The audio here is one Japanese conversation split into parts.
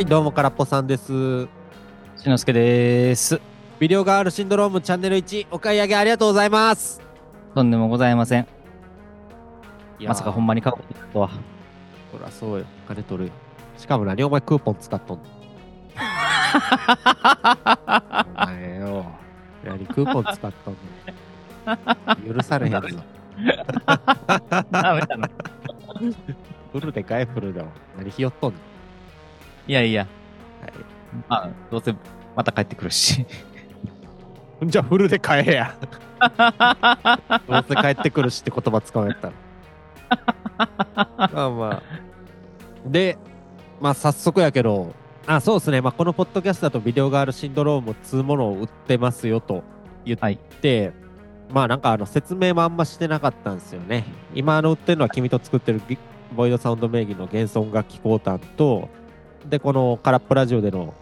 はい、どうも、からっぽさんです。しのすけです。ビデオガールシンドロームチャンネル1、お買い上げありがとうございます。とんでもございません。まさかほんまに買うとは。そりゃそうよ。金取るよ。しかも何お前クーポン使っとんの？お前よ。何クーポン使っとんの？許されへんぞ。ダメだな。フルで買えフルでも。何ひよっとんの？いやいや、はい。まあ、どうせまた帰ってくるし。じゃあフルで買えや。どうせ帰ってくるしって言葉使われたら。まあまあ。で、まあ早速やけど、あ、そうですね。まあこのポッドキャストだとビデオガールシンドロームっつうものを売ってますよと言って、まあなんかあの説明もあんましてなかったんですよね。今あの売ってるのは君と作ってるギボイドサウンド名義の幻想音楽器コータンと、で、この空っぽラジオでの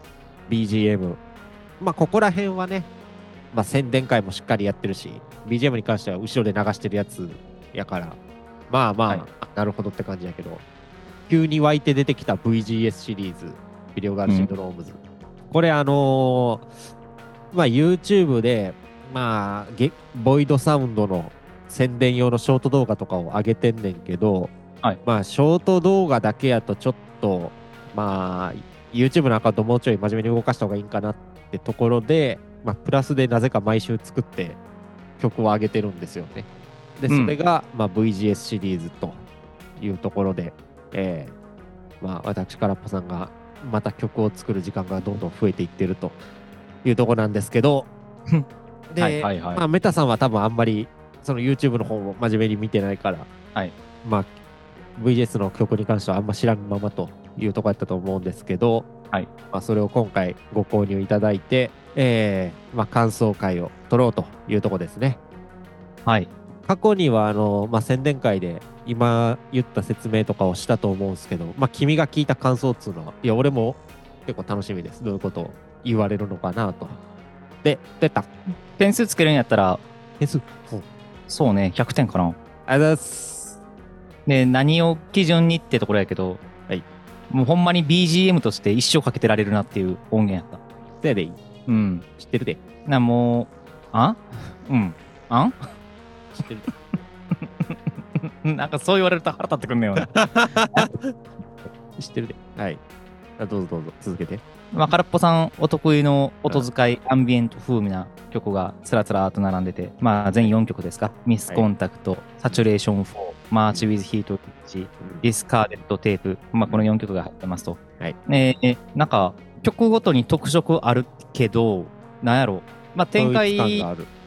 BGM。まあここら辺はね、まあ、宣伝会もしっかりやってるし、BGM に関しては後ろで流してるやつやから、まあまあ、はい。なるほどって感じやけど、急に湧いて出てきた VGS シリーズ、ビデオガールシンドロームズ。これあのーまあ YouTube で、まあ、ゲボイドサウンドの宣伝用のショート動画とかを上げてんねんけど、はい。まあショート動画だけやとちょっと、まあ、YouTube のアカウントもうちょい真面目に動かした方がいいんかなってところで、まあ、プラスでなぜか毎週作って曲を上げてるんですよね。で、うん。それが、まあ、VGS シリーズというところで、えーまあ、私からっぽさんがまた曲を作る時間がどんどん増えていってるというところなんですけど、で、はいはいはい。まあ、メタさんは多分あんまりその YouTube の方も真面目に見てないから、はい。まあ、VGS の曲に関してはあんま知らんままというところやったと思うんですけど、はいまあ、それを今回ご購入いただいて、えーまあ、感想会を取ろうというところですね。はい。過去にはあの、まあ、宣伝会で今言った説明とかをしたと思うんですけど、まあ、君が聞いた感想っつうのは、いや、俺も結構楽しみです。どういうことを言われるのかなと。で、出た。点数つけるんやったら、点数？うんそうね、100点かな。ありがとうございます。で、何を基準にってところやけど、はい。もうほんまに BGM として一生かけてられるなっていう音源やった。せやでいい。うん。知ってるで。な、もう、あ？うん。あ？ん知ってるで。なんかそう言われると腹立ってくんねよな。知ってるで。はい。あどうぞどうぞ、続けて。まあ、空っぽさんお得意の音使い、アンビエント風味な曲がつらつらと並んでて、まあ、全4曲ですか？ Miscontact、Saturation 4、March with Heat Witch、Discarded Tape、まあ、この4曲が入ってますと。はいえーなんか、曲ごとに特色あるけど、なんやろ。まあ、展開。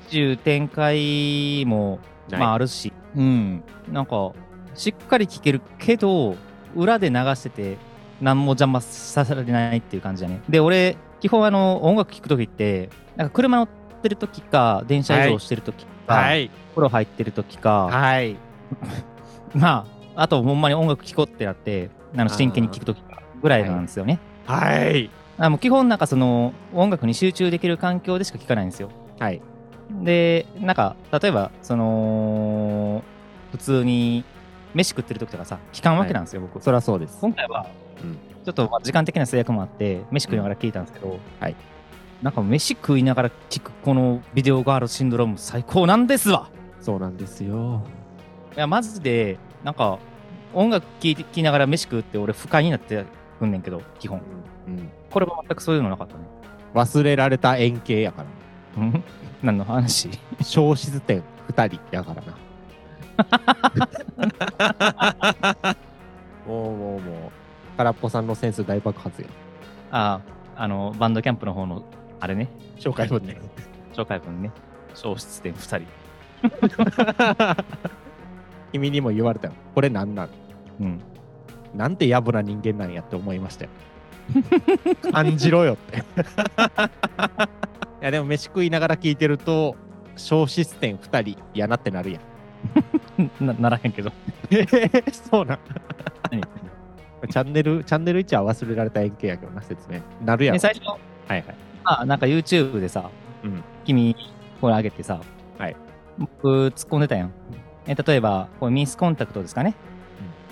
中、展開も、まあ、あるし、うん。なんか、しっかり聴けるけど、裏で流してて、何も邪魔させられないっていう感じだね。で、俺、基本あの、音楽聴くときって、なんか車乗ってるときか、電車移動してるときか、はい。風呂入ってるときか、はい。まあ、あとほんまに音楽聴こうってなって、あの真剣に聴くときぐらいなんですよね。はい。あもう基本なんかその、音楽に集中できる環境でしか聴かないんですよ。はい。で、なんか、例えば、その、普通に飯食ってる時とかさ、聞かんわけなんですよ、僕。そりゃそうです。今回は、うんちょっとまあ時間的な制約もあって、飯食いながら聞いたんですけど、はい。なんか飯食いながら聞くこのビデオガールシンドローム最高なんですわそうなんですよ。いや、マジで、なんか、音楽聴きながら飯食うって俺不快になってくんねんけど、基本。うん。これは全くそういうのなかったね。忘れられた円形やから。うん？何の話？消失点2人やからな。もうもうもう、空っぽさんのセンス大爆発や。ああ、あの、バンドキャンプの方の、あれね、紹介文ね。紹介文ね、消失点2人。君にも言われたよ。これなんなんうん。なんて野暮な人間なんやって思いましたよ。感じろよって。いやでも飯食いながら聞いてると、消失点2人やなってなるやん。なならへんけど。そうなん。何？チャンネル、チャンネル1は忘れられた円形やけどな、説明。なるやろ。で最初、はいはい。あ、なんか YouTube でさ、うん。君、これ上げてさ、はい。僕、突っ込んでたやん。え例えば、これミスコンタクトですかね。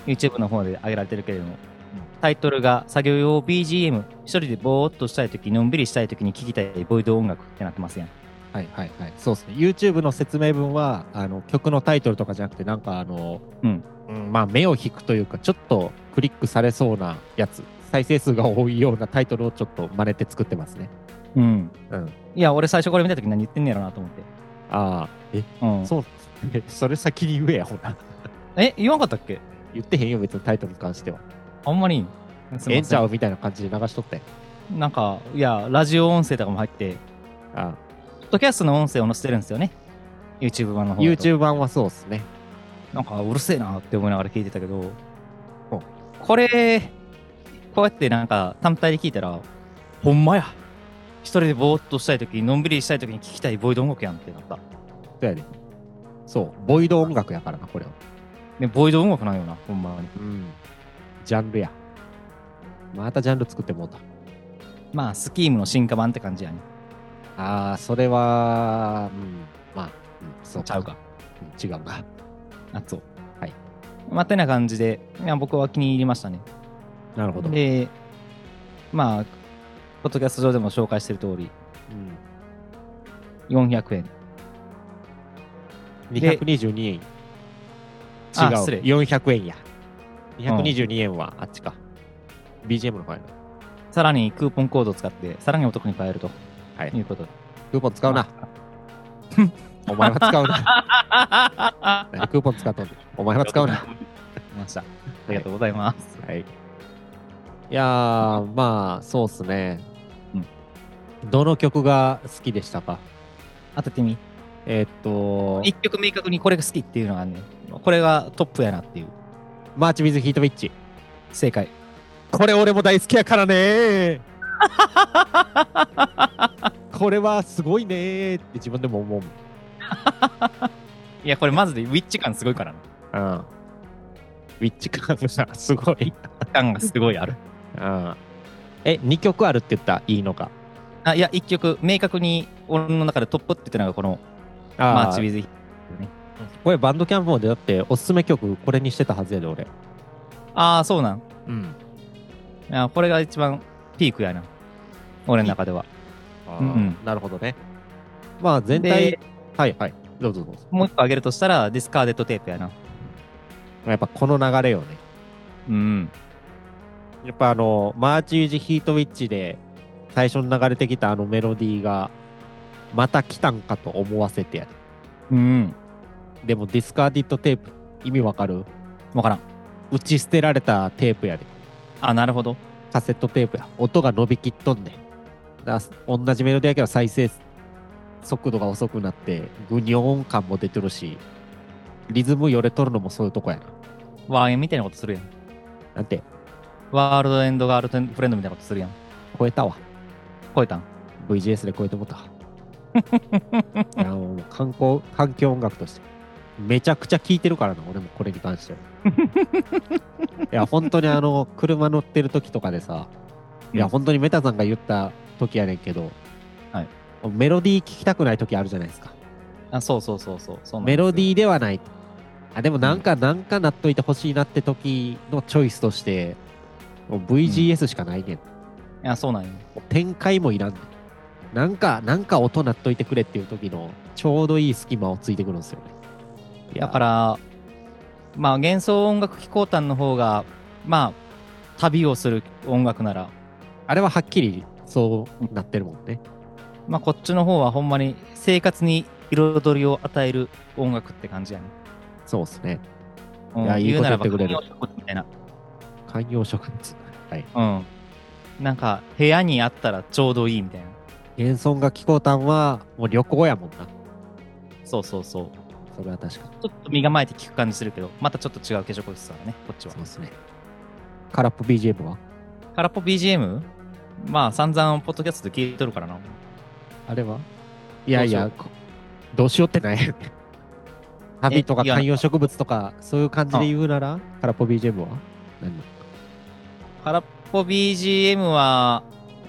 YouTube の方で上げられてるけれども、タイトルが作業用 BGM、一人でぼーっとしたいとき、のんびりしたいときに聴きたいボイド音楽ってなってますやん。はいはいはい。そうですね。YouTube の説明文は、あの、曲のタイトルとかじゃなくて、なんかあの、うん。うん、まあ目を引くというか、ちょっとクリックされそうなやつ、再生数が多いようなタイトルをちょっと真似て作ってますね。うん。うん。いや、俺最初これ見たとき何言ってんねやろなと思って。ああ、え、うん。そう、え それ先に言えや、ほら。え、言わんかったっけ？言ってへんよ、別にタイトルに関しては。あんまりええんちゃうみたいな感じで流しとったよ。ん。なんか、いや、ラジオ音声とかも入って、あポッドキャストの音声を載せてるんですよね。YouTube 版のあ方。YouTube 版はそうっすね。なんかうるせえなって思いながら聞いてたけどお、これ、こうやってなんか単体で聞いたら、ほんまや。一人でぼーっとしたいとき、のんびりしたいときに聞きたいボイド音楽やんってなった。そうやで。そう、ボイド音楽やからな、これは。で、ボイド音楽なんよな、ほんまに。うん。ジャンルや。またジャンル作ってもうた。まあ、スキームの進化版って感じやね。ああ、それは、うん、まあ、うん、そうちゃうか。うん違うな。あ、そう。はい。まあ、てな感じで、いや僕は気に入りましたね。なるほど。うん。で、まあ、ポッドキャスト上でも紹介してる通り、400円。で222円。違う。あ失礼400円や。222円はあっちか。BGM の方やな。さらにクーポンコードを使って、さらにお得に買えるとはい。いうことで。クーポン使うな。お前は使うな。何クーポン使っとんねんお前は使うな。ました。ありがとうございます。はい。いやー、まあ、そうっすね。うんどの曲が好きでしたか？当ててみ。えーっと、一曲明確にこれが好きっていうのがねんこれがトップやなっていう。マーチ・ビズ・ヒート・ウィッチ。正解。これ俺も大好きやからね これはすごいねーって自分でも思う いや、これマジでウィッチ感すごいからな。うん。ウィッチ感がさすごい。感がすごいある。うん。え、2曲あるって言った？らいいのか。あ、いや、一曲明確に俺の中でトップって言ってのがこのあマーチ・ウィズ・これバンドキャンプもでだっておすすめ曲これにしてたはずやで俺。ああ、そうなん。うん。いや、これが一番ピークやな。俺の中では。あーうんうんなるほどね。まあ全体で、はいはい。どうぞどうぞ。もう一個挙げるとしたら、ディスカーデットテープやな。やっぱこの流れよね。うん。やっぱあの、マーチュージ・ヒート・ウィッチで最初に流れてきたあのメロディーが、また来たんかと思わせてやで。うん。でも Discarded Tape、意味わかる？わからん。打ち捨てられたテープやで。あ、なるほど。カセットテープや。音が伸びきっとんねん。だ同じメロディーやけど再生速度が遅くなって、グニョーン感も出てるし、リズムよれとるのもそういうとこやな。ワーエンみたいなことするやん。なんて、 World's End Girlfriend みたいなことするやん。超えたわ。超えたん？VGS で超えてもった。いやもう観光、環境音楽として。めちゃくちゃ聴いてるからな、俺もこれに関しては。いや、本当にあの、車乗ってる時とかでさ、いや、うん本当にメタさんが言った時やねんけど、はいメロディー聴きたくない時あるじゃないですか。あ、そうそうそうそう。そうメロディィーではない。あ、でもなんか、なんかなっといてほしいなって時のチョイスとして、もう VGS しかないねん。いや、そうなんよ。展開もいらんねん。なんか、なんか音鳴っといてくれっていう時のちょうどいい隙間をついてくるんですよね。だから、まあ、幻想音楽機構団の方が、まあ、旅をする音楽なら、あれははっきりそうなってるもんね。まあ、こっちの方はほんまに生活に彩りを与える音楽って感じやね。そうですね。うんいやいいこと言うならば言ってくれる観葉植物みたいな。観葉植物。はい。うん。なんか、部屋にあったらちょうどいいみたいな。幻想が気候炭はもう旅行やもんな。そうそうそう。それは確かに。ちょっと身構えて聞く感じするけど、またちょっと違う化粧コースだね、こっちはそう。ですね。空っぽ BGM は？空っぽ BGM? まあ、散々、ポッドキャストで聞いとるからな。あれは？いやいや、どうしようってない。旅とか観葉植物とか、そういう感じで言うなら、空っぽ BGM は？何？空っぽ BGM は、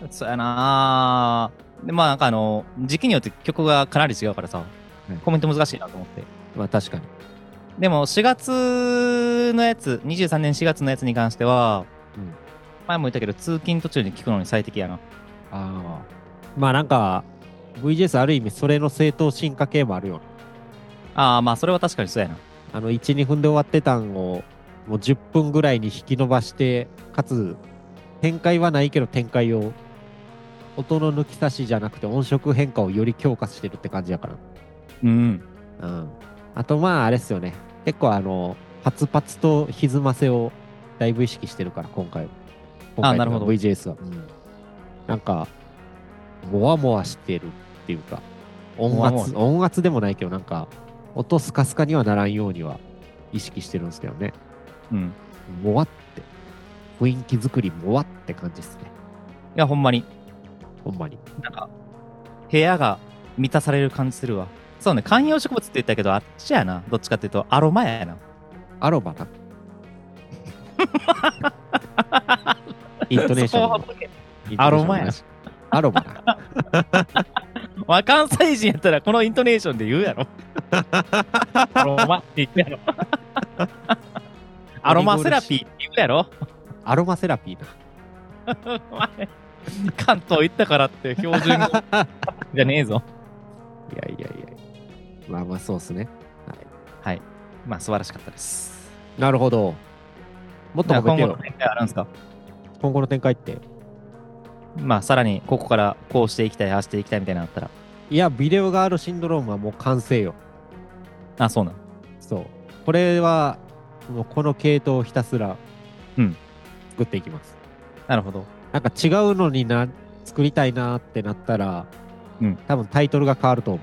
そうやなでまあなんかあの、時期によって曲がかなり違うからさ、いコメント難しいなと思って。まあ確かに。でも4月のやつ、23年4月のやつに関しては、うん前も言ったけど、通勤途中に聞くのに最適やな。ああ。まあなんか、VGS ある意味それの正当進化系もあるよね。ああ、まあそれは確かにそうやな。あの、1、2分で終わってたんを、もう10分ぐらいに引き伸ばして、かつ、展開はないけど展開を、音の抜き差しじゃなくて音色変化をより強化してるって感じやから。うん。うん。あとまあ、あれっすよね。結構あの、パツパツと歪ませをだいぶ意識してるから、今回は。今回あなるほど VJS は。うん。なんか、もわもわしてるっていうか、音圧、音圧でもないけど、なんか、音スカスカにはならんようには意識してるんですけどね。うん。もわって。雰囲気作りもわって感じですね。いや、ほんまに。ほんまに。なんか、部屋が満たされる感じするわ。そうね、観葉植物って言ったけど、あっちやな。どっちかっていうと、アロマやな。アロマな。イントネーションの。アロマやし。アロマな。まあ、関西人やったらこのイントネーションで言うやろ。アロマって言うやろ。アロマセラピーって言うやろ。アロマセラピーな。関東行ったからって標準語 じゃねえぞ。いやいやいや。まあまあそうっすね。はい。まあ、素晴らしかったです。なるほど。もっと今。後の展開あるんですか？今後の展開って？まあ、さらにここからこうしていきたい、ああしていきたいみたいなのあったら。いや、ビデオガールシンドロームはもう完成よ。あ、そうなん？そう。これは、もうこの系統をひたすら、うん作っていきます。なるほど。なんか違うのにな、作りたいなってなったら、うん多分タイトルが変わると思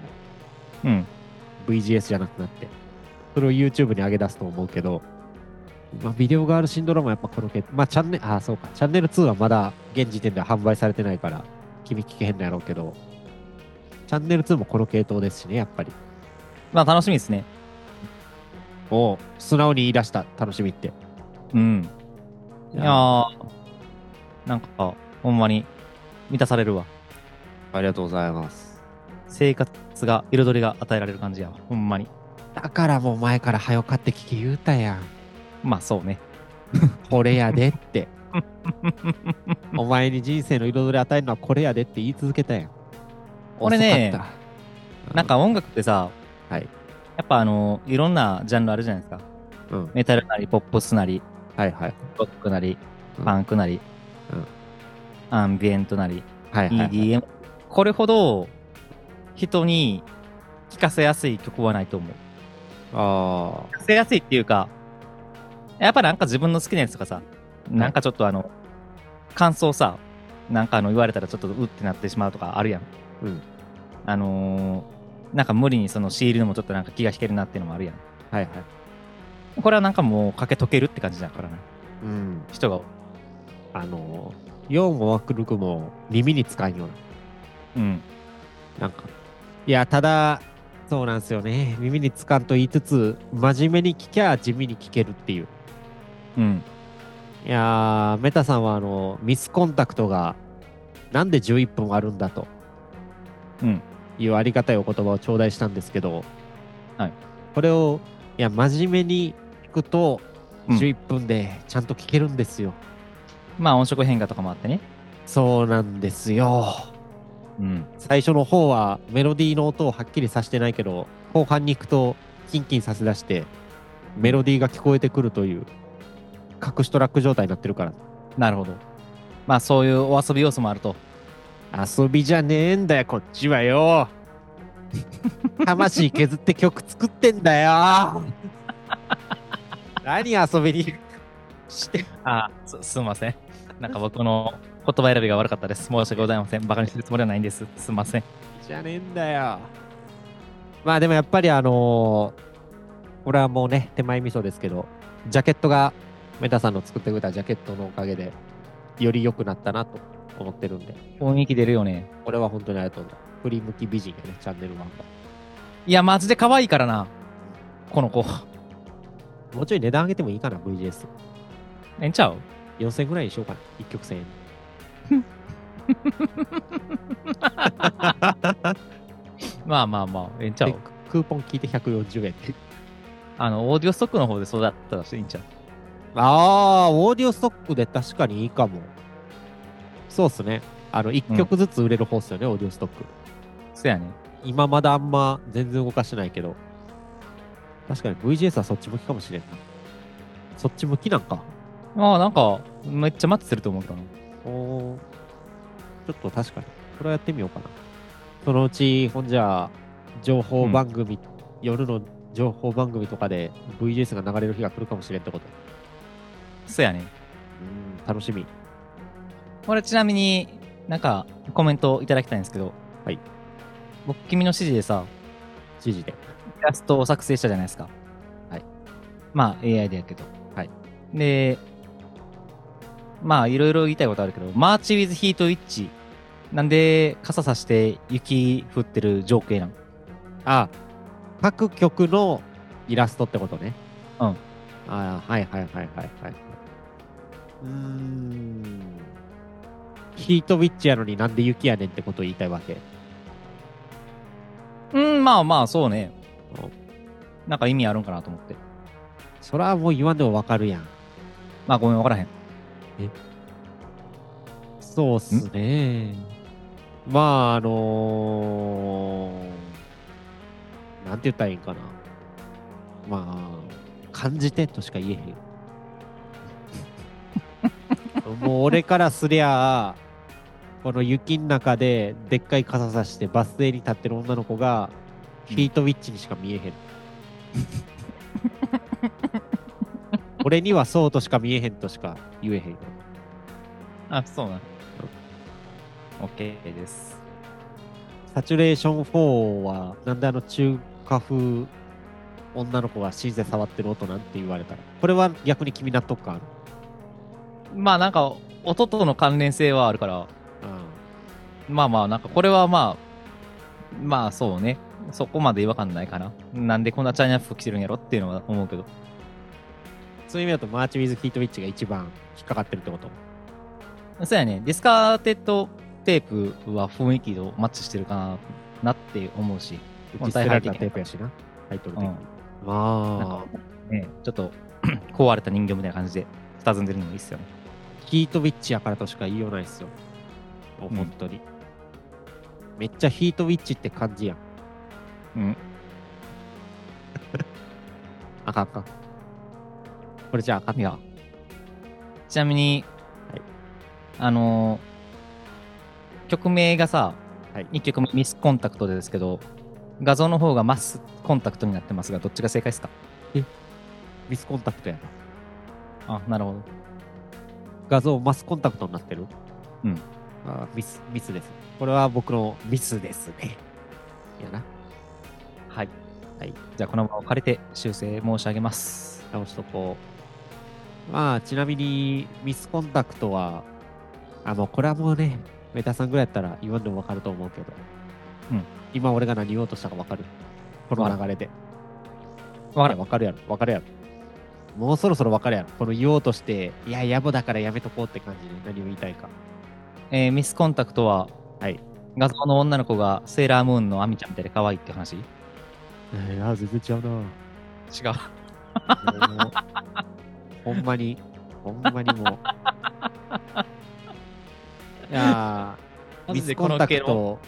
う。うん。VGS じゃなくなって。それを YouTube に上げ出すと思うけど、まあ、ビデオガールシンドロームはやっぱこの系統、まあチャンネル、あ、そうか、チャンネル2はまだ現時点では販売されてないから、君聞けへんのやろうけど、チャンネル2もこの系統ですしね、やっぱり。まあ、楽しみですね。おう素直に言い出した、楽しみって。うん。いやー、なんか、ほんまに満たされるわ。ありがとうございます。生活が、彩りが与えられる感じやわ。ほんまに。だからもう前から早買って聞き言うたやん。まあ、そうね。これやでって。お前に人生の彩り与えるのはこれやでって言い続けたやん。俺ね遅かったなん、か音楽ってさ、はい。やっぱあの、いろんなジャンルあるじゃないですか。うん。メタルなり、ポップスなり、はいはい。ロックなり、うんパンクなり、うんアンビエントなり、はいはい、はい。EDM。これほど人に聴かせやすい曲はないと思う。あ聴かせやすいっていうか、やっぱなんか自分の好きなやつとかさ、なんかちょっとあの、感想さ、なんかあの言われたらちょっとうってなってしまうとかあるやん。うん。あのー、なんか無理にそのシールのもちょっとなんか気が引けるなっていうのもあるやん。はいはい。これはなんかもうかけとけるって感じだからな。うん。人が。あのー、4もワクルクも耳に使んよううん。な。なんか。いや、ただ、そうなんですよね。耳につかんと言いつつ、真面目に聞きゃ地味に聞けるっていう。うん。いやー、メタさんはあの、ミスコンタクトが、なんで11分あるんだと。うん。いうありがたいお言葉を頂戴したんですけど、はい。これを、いや、真面目に聞くと、うん11分でちゃんと聞けるんですよ。まあ音色変化とかもあってね。そうなんですよ。うん。最初の方はメロディーの音をはっきりさせてないけど、後半に行くとキンキンさせ出して、メロディーが聞こえてくるという、隠しトラック状態になってるから。なるほど。まあそういうお遊び要素もあると。遊びじゃねえんだよ、こっちはよ。魂削って曲作ってんだよ。何遊びにして。あす、すみません。なんか僕の言葉選びが悪かったです。申し訳ございません。バカにするつもりはないんです。すみません。じゃねえんだよ。まあでもやっぱりあのー、俺はもうね、手前味噌ですけど、ジャケットが、メタさんの作ってくれたジャケットのおかげで、より良くなったなと思ってるんで、雰囲気出るよね。これは本当にありがとう。振り向き美人やね、チャンネル1が。いや、マジで可愛いからな。この子。もうちょい値段上げてもいいかな、VGS。ええんちゃう？4000円ぐらいにしようかな、1曲1000円。まあまあまあ、ええんちゃう？でクーポン聞いて140円って。あの、オーディオストックの方でそうだったらしていいんちゃう？ああ、オーディオストックで確かにいいかも。そうっすね。あの、1曲ずつ売れる方っすよね、オーディオストック。そやね。今まだあんま全然動かしてないけど。確かに VGS はそっち向きかもしれんな。そっち向きなんか。ああ、なんか、めっちゃ待ってると思ったの。おーちょっと確かに。これはやってみようかな。そのうち、ほんじゃあ、情報番組、夜の情報番組とかで VGS が流れる日が来るかもしれんってこと。そやね。うん、楽しみ。俺ちなみになんかコメントいただきたいんですけど。はい。僕、君の指示でさ、指示で。イラストを作成したじゃないですか。はい。まあ AI でやけど。はい。で、まあいろいろ言いたいことあるけど、マーチウィズヒートウィッチ。なんで傘さして雪降ってる情景なんあ、各曲のイラストってことね。うん。ああ、はいはいはいはいはい。うーん。ヒートウィッチやのになんで雪やねんってことを言いたいわけ。うん、まあまあそうねお。なんか意味あるんかなと思って。そらもう言わんでもわかるやん。まあごめん、わからへん。そうっすね。まあ、あのー、なんて言ったらいいんかな。まあ、感じてとしか言えへん。もう俺からすりゃ、この雪の中ででっかい傘さしてバス停に立ってる女の子が、ヒートウィッチにしか見えへん。俺にはそうとしか見えへんとしか言えへんよ。あ、そうな。OK です。サチュレーション4は、なんであの中華風女の子がシンセ触ってる音なんて言われたら。これは逆に君納得感ある？まあなんか、音との関連性はあるから、うん。まあまあ、なんかこれはまあ、まあそうね。そこまで違和感ないかな。なんでこんなチャイナ服着てるんやろっていうのは思うけど。そういう意味だと、マーチ・ウィズ・ヒート・ウィッチが一番引っかかってるってこと？そうやね。 Discarded Tape は雰囲気とマッチしてるかななって思うし。打ち捨てられたテープやしな。タイトル的に。うんまあ、ね、ちょっと 壊れた人形みたいな感じで佇んでるのもいいっすよね。ヒート・ウィッチやからとしか言いようないっすよ。もううん本当に。めっちゃヒート・ウィッチって感じやん。うん。あかんあかん。これじゃああかんいや。ちなみに、はいあのー曲名がさ、はい1曲目ミスコンタクトでですけど、画像の方がマスコンタクトになってますが、どっちが正解ですか？ミスコンタクトやな。あ、なるほど。画像マスコンタクトになってる？うん。あミス、ミスです。これは僕のミスですね。やな。はい。はい。じゃあこの場を借りて修正申し上げます。直しとこう。まあ、ちなみに、ミスコンタクトは、あ、もうこれはもうね、メタさんぐらいやったら言わんでもわかると思うけど、うん。今俺が何言おうとしたかわかる？この流れで。わかるわかるやろ。わかるやろ。もうそろそろわかるやろ。この言おうとして、いや、野暮だからやめとこうって感じで何を言いたいか。えーミスコンタクトは、はい。画像の女の子がセーラームーンのアミちゃんみたいで可愛いって話？えー、あ、全然違うな。もうほんまに、ほんまにもう。いやー、ミスコンタクト、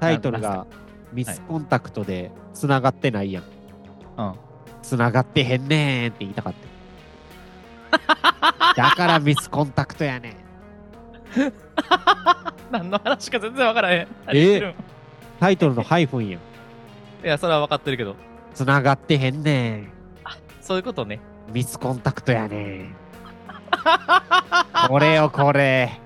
タイトルがミスコンタクトで繋がってないやん。うん。繋がってへんねーって言いたかった。だからミスコンタクトやねん。何の話か全然わからへん。何え言ってるんタイトルのハイフンやん。いや、それは分かってるけど。繋がってへんねそういうことね。ん。ミスコンタクトやねん。これよ、これ。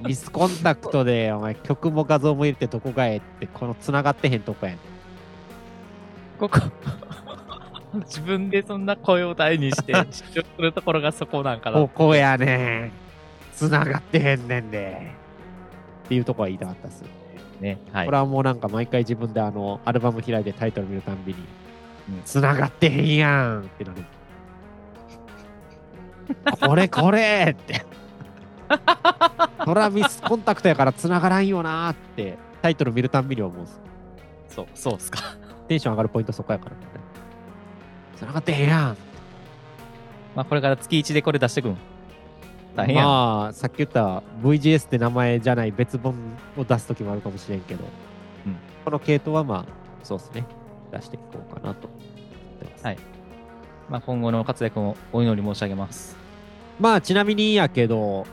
ミスコンタクトで、お前、曲も画像も入れてどこがええって、この繋がってへんとこやねん。ここ。自分でそんな声を大にして 主張するところがそこなんかな。ここやねん。繋がってへんねんで。っていうとこは言いたかったっす。ね。はいこれ。はもうなんか毎回自分であの、アルバム開いてタイトル見るたんびに、うん繋がってへんやんってなる。これこれって。そらミスコンタクトやから繋がらんよなーって、タイトル見るたんびに思うんす。そう、そうっすか。テンション上がるポイントそこやからね。繋がってへんやん。まあ、これから月1でこれ出してくん。大変やん。まあ、さっき言った VGS って名前じゃない別本を出すときもあるかもしれんけど、うんこの系統はまあ、そうですね。出していこうかなと思ってます。はいまあ、今後の活躍もお祈り申し上げます。まあ、ちなみにやけど、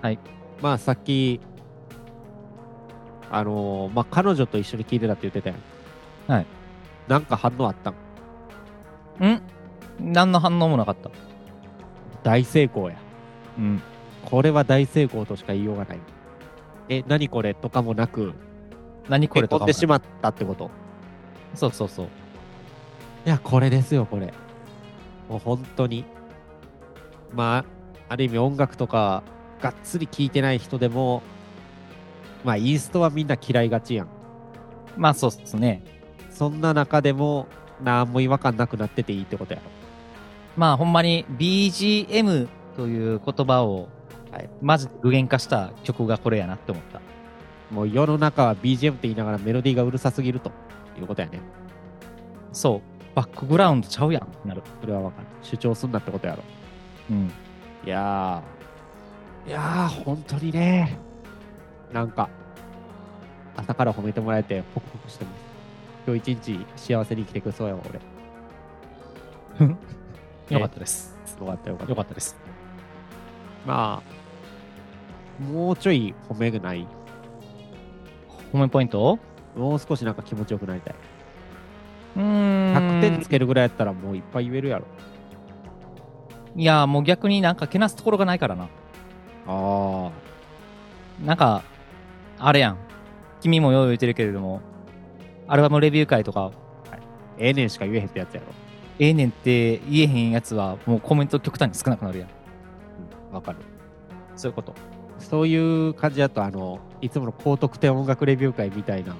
はい。まあ、さっき、あのーまあ、彼女と一緒に聞いてたって言ってたやん。はい。なんか反応あったん？ん？何の反応もなかった。大成功や。うん。これは大成功としか言いようがない。え、何これとかもなく、結何これとかもない婚ってしまったってこと？そうそうそう。いや、これですよ、これ。もう本当に。まあ、ある意味音楽とか、がっつり聴いてない人でも、まあ、インストはみんな嫌いがちやん。まあそうっすね。そんな中でも、なんも違和感なくなってていいってことやろ。まあほんまに BGM という言葉を、はいマジで具現化した曲がこれやなって思った。もう世の中は BGM って言いながらメロディーがうるさすぎるということやね。そう。バックグラウンドちゃうやんってなる。それはわかる。主張すんなってことやろ。うん。いやー、いやー、本当にね、なんか、朝から褒めてもらえて、ホクホクしてます。今日一日幸せに生きてくそうやわ、俺。よかったです。よかったよかった。よかったです。まあ、もうちょい褒めがない？褒めポイントもう少しなんか気持ちよくなりたい。うーん。100点つけるぐらいやったらもういっぱい言えるやろ。いや、もう逆になんかけなすところがないからな。あなんか、あれやん。君もよう言ってるけれども、アルバムレビュー会とか、ええねんしか言えへんってやつやろ。ええねんって言えへんやつは、もうコメント極端に少なくなるやん。うん、わかる。そういうこと。そういう感じだと、あの、いつもの高得点音楽レビュー会みたいな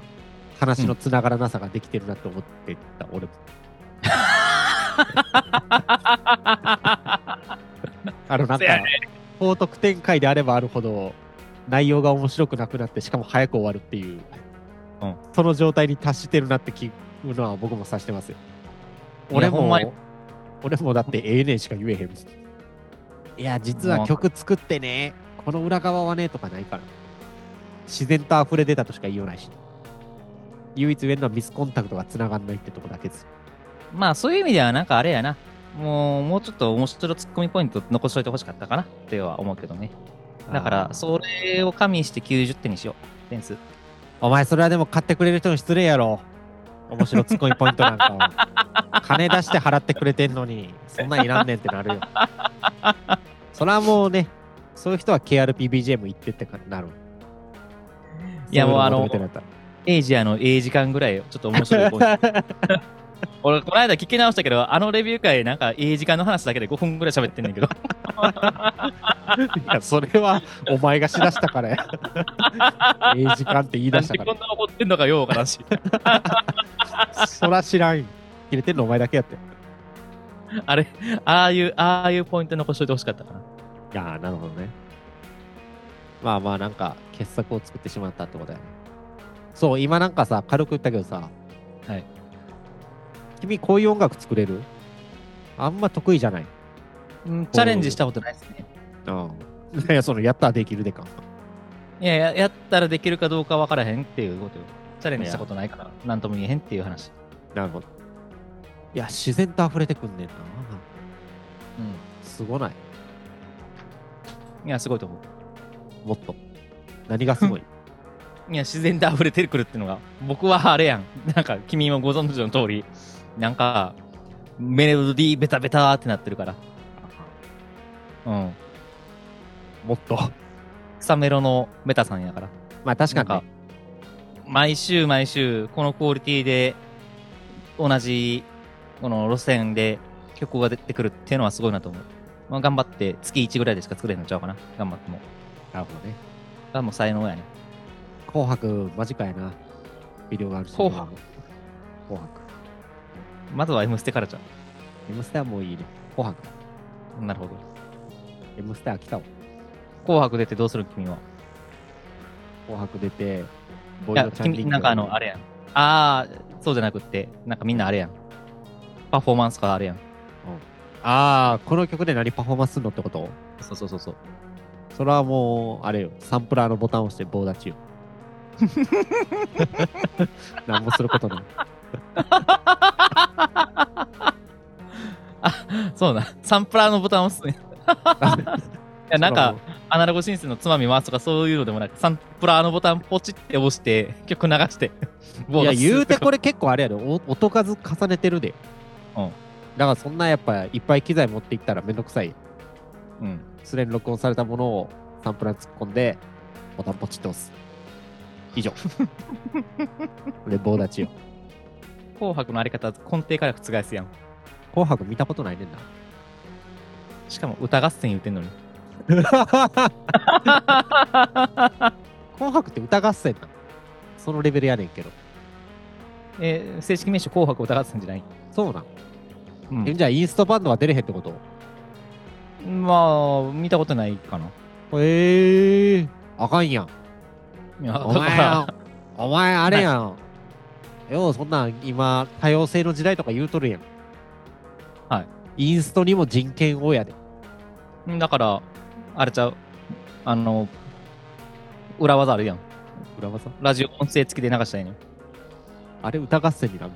話のつながらなさができてるなって思ってた、俺も。あの、なんかね、高得点会であればあるほど、内容が面白くなくなって、しかも早く終わるっていう、うんその状態に達してるなって聞くのは僕も察してますよ。俺も俺もだってええねんしか言えへん。いや、実は曲作ってね、この裏側はね、とかないから。自然と溢れ出たとしか言いようないし。唯一言えるのはミスコンタクトが繋がんないってとこだけです。まあそういう意味ではなんかあれやな。もう、もうちょっと面白いツッコミポイント残しといてほしかったかなっては思うけどね。だから、それを加味して90点にしよう。点数。お前それはでも買ってくれる人に失礼やろ。面白ツッコミポイントなんかは。金出して払ってくれてんのに、そんなんいらんねんってなるよ。それはもうね、そういう人は KRPBGM 行ってってかなる。いやもうあのエイジアのええ時間ぐらい、ちょっと面白い。俺、この間聞き直したけど、あのレビュー会、なんか、ええ時間の話だけで5分ぐらい喋ってんねんけど。た いや、それはお前がしだしたからや。ええ時間って言い出したかなんでこんな怒ってんのかよ。そら知らんよ。切れてんのお前だけやって。いあれ、ああいう、ああいうポイント残しといてほしかったかな。やー、なるほどね。まあまあ、なんか、傑作を作ってしまったってことやね。そう、今なんかさ、軽く言ったけどさ、はい。君こういう音楽作れる？あんま得意じゃない。うん、チャレンジしたことないですね。うん。いや、その、やったらできるでか。いやや、やったらできるかどうかわからへんっていうことよ。チャレンジしたことないから、なんとも言えへんっていう話。なるほど。いや、自然と溢れてくんねんな。うすごない？ん。いや、すごいと思う。もっと。何がすごい？いや、自然で溢れてくるっていうのが、僕はあれやん。なんか、君もご存知の通り、なんか、メロディーベタベタってなってるから。うん。もっと。草メロのメタさんやから。まあ確かに。毎週毎週、このクオリティで、同じ、この路線で曲が出てくるっていうのはすごいなと思う。まあ、頑張って、月1ぐらいでしか作れへんのちゃうかな。頑張っても。なるほどね。がもう才能やね。紅白間近やな。ビデオがあるし。紅白紅白。まずは M ステからじゃ M ステはもういいね。紅白。ん。なるほど。M ステは来たわ。紅白出てどうする君は？紅白出て、ボイドチャンネルなんかあの、あれやん。ああ、そうじゃなくって、なんかみんなあれやん。パフォーマンスかあれやん。ああ、この曲で何パフォーマンスすんのってこと？そうそうそうそう。それはもう、あれよ、サンプラーのボタンを押して棒立ちよ。何もすることない。そうだ。サンプラーのボタンを押すね。いや、なんか、アナログシンセのつまみ回すとかそういうのでもなく、サンプラーのボタンポチって押して、曲流していや、言うてこれ結構あれやで、音数重ねてるで。うん。だからそんなやっぱいっぱい機材持っていったらめんどくさい。うん。すでに録音されたものをサンプラーに突っ込んで、ボタンポチって押す。以上。で、棒立ちよ。紅白のあり方、根底から覆すやん。紅白見たことないねんな。しかも歌合戦言うてんのに。紅白って歌合戦なそのレベルやねんけど。えー、正式名称紅白歌合戦じゃないそうなん。うん、じゃあインストバンドは出れへんってこと？まあ、見たことないかな。ええー、あかんやん。お前、お前あれやん。よう、そんな今、多様性の時代とか言うとるやん。はい。インストにも人権をやで。だから、あれちゃう。あの、裏技あるやん。裏技？ラジオ音声付きで流したいねあれ歌合戦になる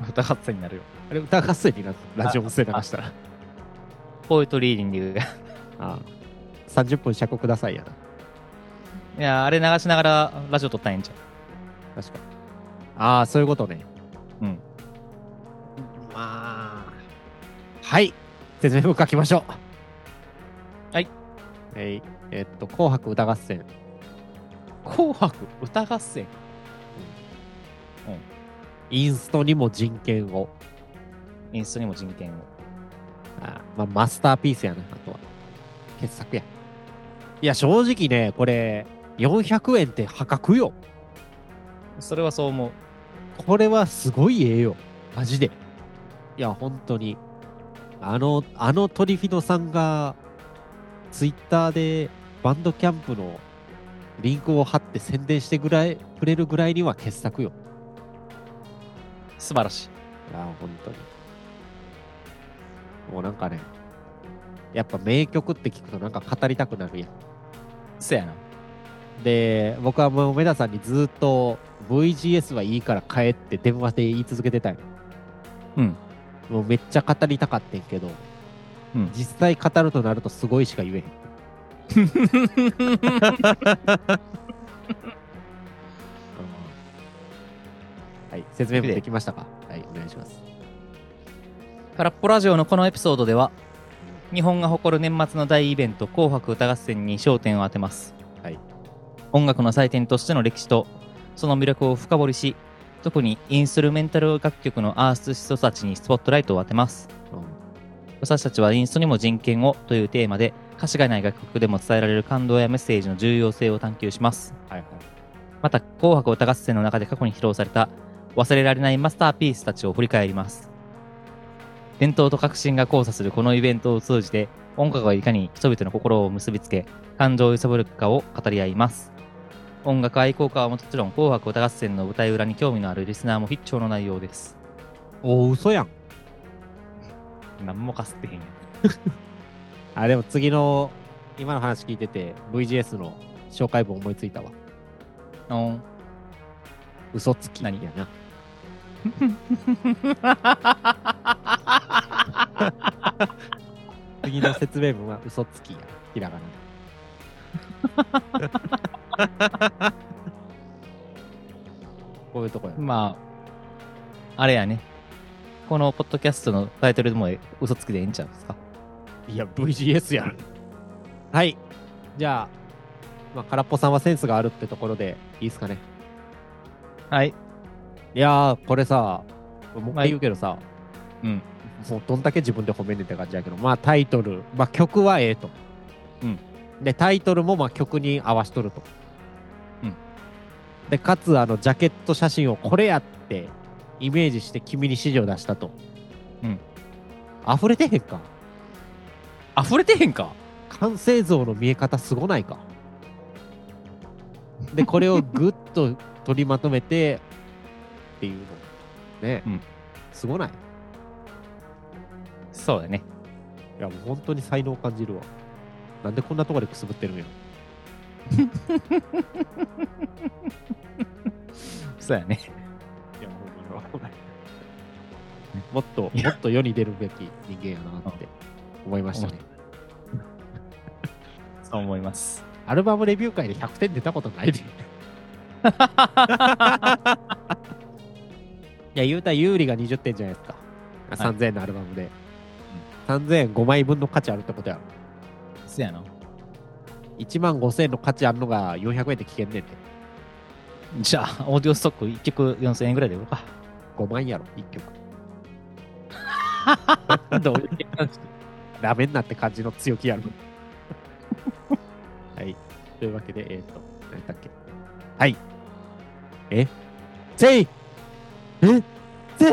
の？歌合戦になるよ。あれ歌合戦になるラジオ音声流したら。ポエトリーディング。ああ。30分尺くださいやな。いや、あれ流しながらラジオ撮ったんやんじゃん。確かに。ああ、そういうことね。うん。まあ。はい。説明文書きましょう。はい。はい。えっと、紅白歌合戦。紅白歌合戦、うん、うん。インストにも人権を。インストにも人権を。あまあ、マスターピースやな、あとは。傑作や。いや、正直ね、これ、400円って破格よ。それはそう思う。これはすごいええよ。マジで。いや、本当に。あの、あのトリフィドさんが、ツイッターでバンドキャンプのリンクを貼って宣伝してぐらい、くれるぐらいには傑作よ。素晴らしい。いや、本当に。もうなんかね、やっぱ名曲って聞くとなんか語りたくなるやん。そやな。で、僕はもう梅田さんにずっと VGS はいいから帰って電話で言い続けてたよ。うん。もうめっちゃ語りたかってんけど、うん、実際語るとなるとすごいしか言えへん。はい、説明文できましたか？はい、お願いします。空っぽラジオのこのエピソードでは、日本が誇る年末の大イベント、紅白歌合戦に焦点を当てます。はい。音楽の祭典としての歴史と、その魅力を深掘りし、特にインストゥルメンタル楽曲のアーティストたちにスポットライトを当てます。うん、私たちはインストにも人権をというテーマで、歌詞がない楽曲でも伝えられる感動やメッセージの重要性を探求します。はいはい、また、紅白歌合戦の中で過去に披露された忘れられないマスターピースたちを振り返ります。伝統と革新が交差するこのイベントを通じて、音楽がいかに人々の心を結びつけ、感情を揺さぶるかを語り合います。音楽愛好家はもちろん、紅白歌合戦の舞台裏に興味のあるリスナーも必聴の内容です。お嘘やん。何もかすってへんやん。あ、でも次の、今の話聞いてて、VGS の紹介文思いついたわ。うん。嘘つき。何やな。次の説明文は嘘つきや。ひらがな。こういうとこや。まあ、あれやね。このポッドキャストのタイトルでも嘘つきでええんちゃうんですか？いや、VGS やる。はい。じゃあ、まあ、空っぽさんはセンスがあるってところでいいですかね。はい。いやー、これさ、もう一回言うけどさ、うん。もうどんだけ自分で褒めんねんって感じやけど、まあタイトル、まあ曲はええと。うん。で、タイトルもまあ曲に合わしとると。うん。で、かつ、あの、ジャケット写真をこれやってイメージして君に指示を出したと。うん。溢れてへんか？溢れてへんか？完成像の見え方すごないか？で、これをぐっと取りまとめてっていうの。ね。うん。すごない？そうだね。いや、もう本当に才能を感じるわ。なんでこんなところでくすぶってるんや そうやね。いや、ほんまにもっと、もっと世に出るべき人間やなって思いましたね。そう思います。アルバムレビュー会で100点出たことないで。いや、言うたら有利が20点じゃないですか。はい3000円のアルバムで。3000円5枚分の価値あるってことやろ。そうやな。1万5000円の価値あるのが400円で聞けんねんで。じゃあ、オーディオストック1曲4000円ぐらいで売ろうか。5万やろ、1曲。どういう感じダメになって感じの強気やろ。はい。というわけで、えっ、と、何だっけ。はい。え？せいえ？せい